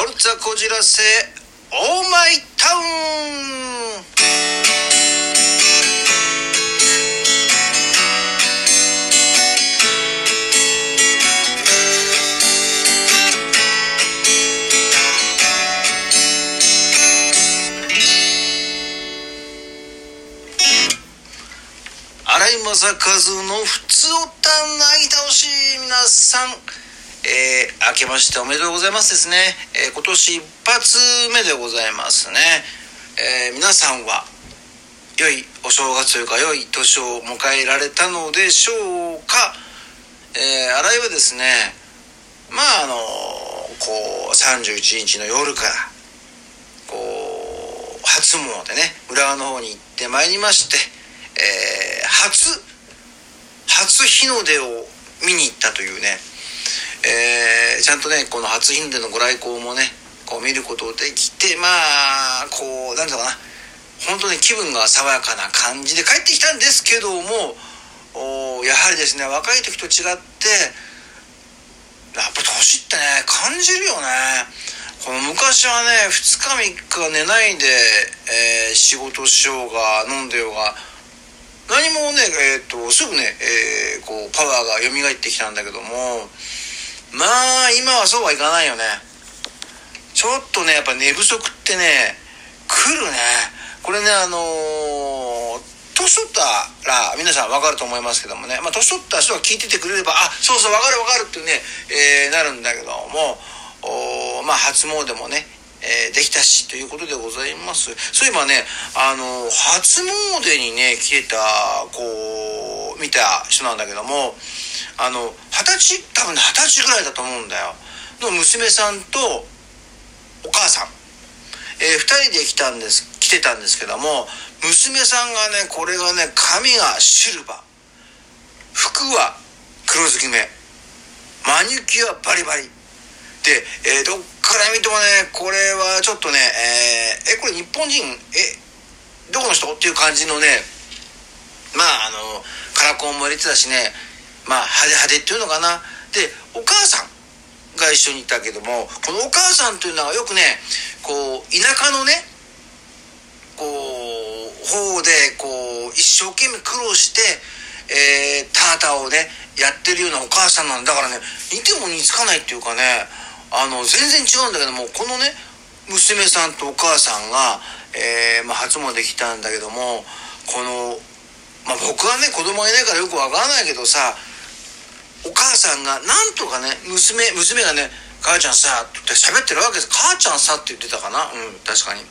オルツァこじらせオーマイタウン。荒井正和の普通おたない倒し皆さん。えー、明けましておめでとうございますですね、えー、今年一発目でございますね、えー、皆さんは良いお正月というか良い年を迎えられたのでしょうか、えー、新井はですねまああのこう31日の夜からこう初詣ね浦和の方に行ってまいりまして、えー、初初日の出を見に行ったというねえー、ちゃんとねこの初日の出のご来光もねこう見ることできてまあこうなんだろうな。本当に気分が爽やかな感じで帰ってきたんですけどもおやはりですね若い時と違ってやっぱ年ってね感じるよね。この昔はね2日3日寝ないで、えー、仕事しようが飲んでようが何もね、えーと、とすぐね、えー、こうパワーが蘇ってきたんだけどもまあ今はそうはいかないよね。ちょっとねやっぱ寝不足ってね来るね。これねあのー、年取ったら皆さん分かると思いますけどもね、まあ、年取った人が聞いててくれればあそうそう分かる分かるってね、えー、なるんだけどもおまあ初詣もねえー、できたしということでございます。そういえばねあの初詣にね来てたこう見た人なんだけどもあの二十歳多分二十歳ぐらいだと思うんだよ。の娘さんとお母さん、えー、2人で来たんです来てたんですけども娘さんがねこれがね髪がシルバー。服は黒ずき目マニキュアバリバリ。で、えー、どっから見てもねこれはちょっとねえー、えこれ日本人？えどこの人？っていう感じのねまああのラコンも入れてたしね。まあ派手派手っていうのかな。でお母さんが一緒にいたけどもこのお母さんというのはよくねこう田舎のねこう方でこう一生懸命苦労して、えー、タータをねやってるようなお母さんなんだからね似ても似つかないっていうかねあの全然違うんだけどもこのね娘さんとお母さんが、えーまあ、初詣来たんだけどもこの、まあ、僕はね子供がいないからよくわからないけどさお母さんがなんとかね娘娘がね「母ちゃんさ」って喋ってるわけです「母ちゃんさ」って言ってたかな？うん確かに。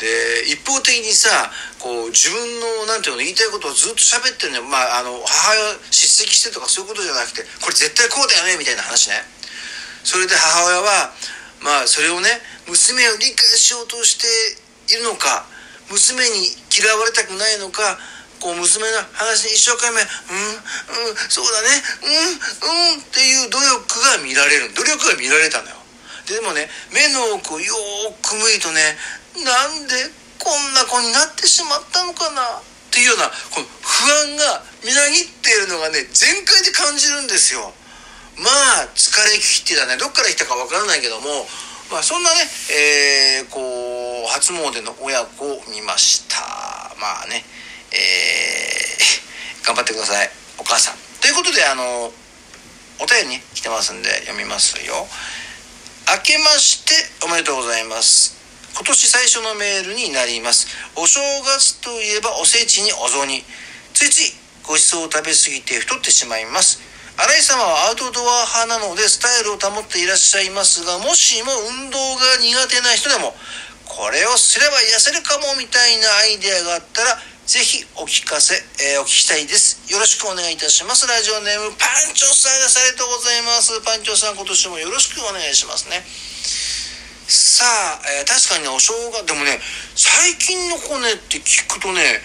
で一方的にさこう自分のなんていうの言いたいことをずっと喋ってるのまああの母親叱責してとかそういうことじゃなくてこれ絶対こうだよねみたいな話ね。それで母親はまあそれをね娘を理解しようとしているのか娘に嫌われたくないのかこう娘の話に一生懸命「うんうんそうだねうんうん」っていう努力が見られる。努力が見られたのよ。でもね目の奥をよく見るとねなんでこんな子になってしまったのかな？っていうようなこの不安がみなぎっているのがね全開で感じるんですよ。まあ疲れ切ってたね。どっから来たかわからないけどもまあそんなねえー、こう初詣の親子を見ました。まあね。えー、頑張ってください。お母さん。ということであのお便りに来てますんで読みますよ。明けましておめでとうございます。今年最初のメールになります。お正月といえばおせちにお雑煮。ついついごちそうを食べ過ぎて太ってしまいます。新井様はアウトドア派なのでスタイルを保っていらっしゃいますがもしも運動が苦手な人でもこれをすれば痩せるかもみたいなアイデアがあったらぜひお聞かせ、えー、お聞きしたいです。よろしくお願いいたします。ラジオネーム、パンチョさんです。ありがとうございます。パンチョさん、今年もよろしくお願いしますね。さあ、えー、確かにね、お正月、でもね、最近の子ねって聞くとね、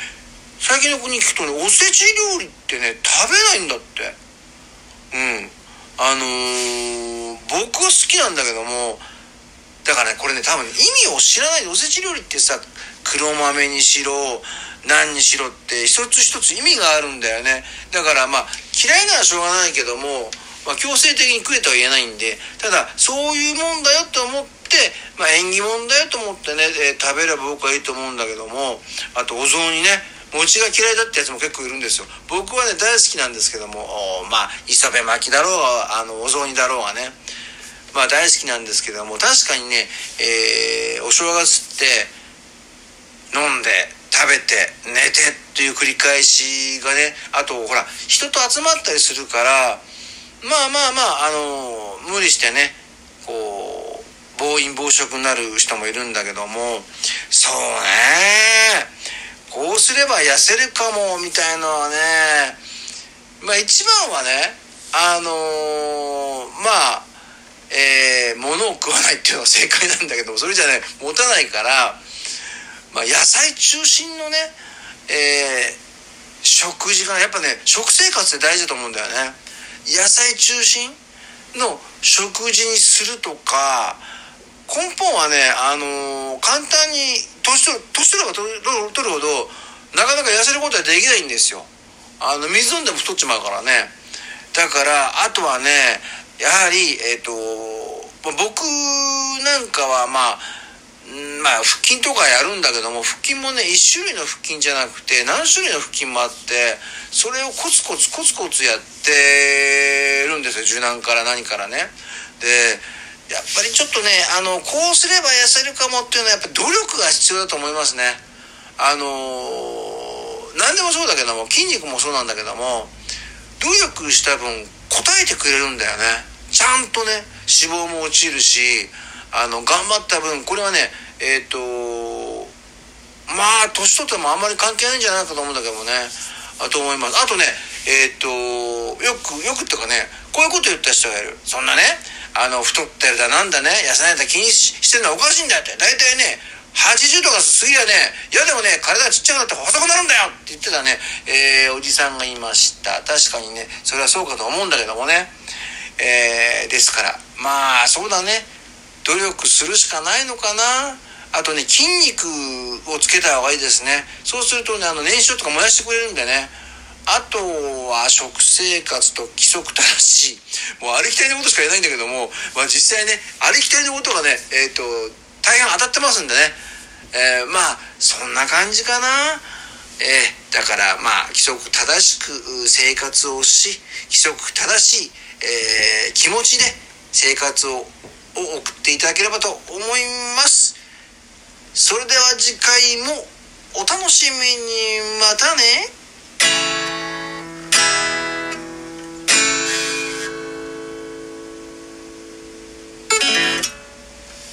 最近の子に聞くとね、おせち料理ってね、食べないんだって。うん。あのー、僕は好きなんだけども、だからね、これね、多分、意味を知らないで、おせち料理ってさ、黒豆にしろ、何にしろって一つ一つ意味があるんだよね。だからまあ嫌いならしょうがないけども、まあ、強制的に食えとは言えないんでただそういうもんだよって思っで、まあ、縁起物だよと思ってね、えー、食べれば僕はいいと思うんだけどもあとお雑煮ね餅が嫌いだってやつも結構いるんですよ。僕はね大好きなんですけどもまあ磯辺巻きだろうがあのお雑煮だろうがね。まあ大好きなんですけども確かにね、えー、お正月って飲んで食べて寝てっていう繰り返しがねあとほら人と集まったりするからまあまあまああの無理してねこう暴飲暴食になる人もいるんだけどもそうね。こうすれば痩せるかもみたいのはね。まあ一番はねあのー、まあえー、物を食わないっていうのは正解なんだけどもそれじゃね持たないから、まあ、野菜中心のね、えー、食事がやっぱね食生活って大事だと思うんだよね。野菜中心の食事にするとか根本はね、あのー、簡単に年取る年取れば取るほどなかなか痩せることはできないんですよ。あの水飲んでも太っちまうからね。だからあとはねやはりえっ、ー、と僕なんかはまあまあ腹筋とかやるんだけども腹筋もね1種類の腹筋じゃなくて何種類の腹筋もあってそれをコツコツコツコツやってるんですよ。柔軟から何からね。でやっぱりちょっとねあのこうすれば痩せるかもっていうのはやっぱり努力が必要だと思いますね。あの何でもそうだけども筋肉もそうなんだけども努力した分答えてくれるんだよね。ちゃんとね脂肪も落ちるしあの頑張った分これはねえっ、ー、とまあ年取ってもあんまり関係ないんじゃないかと思うんだけどもね。あと思います。あとねえっ、ー、とよくよくっていうかねこういうこと言った人がいる。そんなねあの太ってるだなんだね痩せないだ気にしてるのはおかしいんだって。大体ね80とか過ぎはね嫌でもね体がちっちゃくなって細くなるんだよって言ってたね、えー、おじさんがいました。確かにねそれはそうかと思うんだけどもね、えー、ですから。まあそうだね。努力するしかないのかな？あとね筋肉をつけた方がいいですねそうするとねあの燃焼とか燃やしてくれるんでねあとは食生活と規則正しい。もうありきたりのことしか言えないんだけども、まあ実際ね、ありきたりのことがね、えっ、ー、と、大変当たってますんでね。えー、まあ、そんな感じかな。えー、だからまあ、規則正しく生活をし、規則正しい、えー、気持ちで生活をを送っていただければと思います。それでは次回もお楽しみに。またね。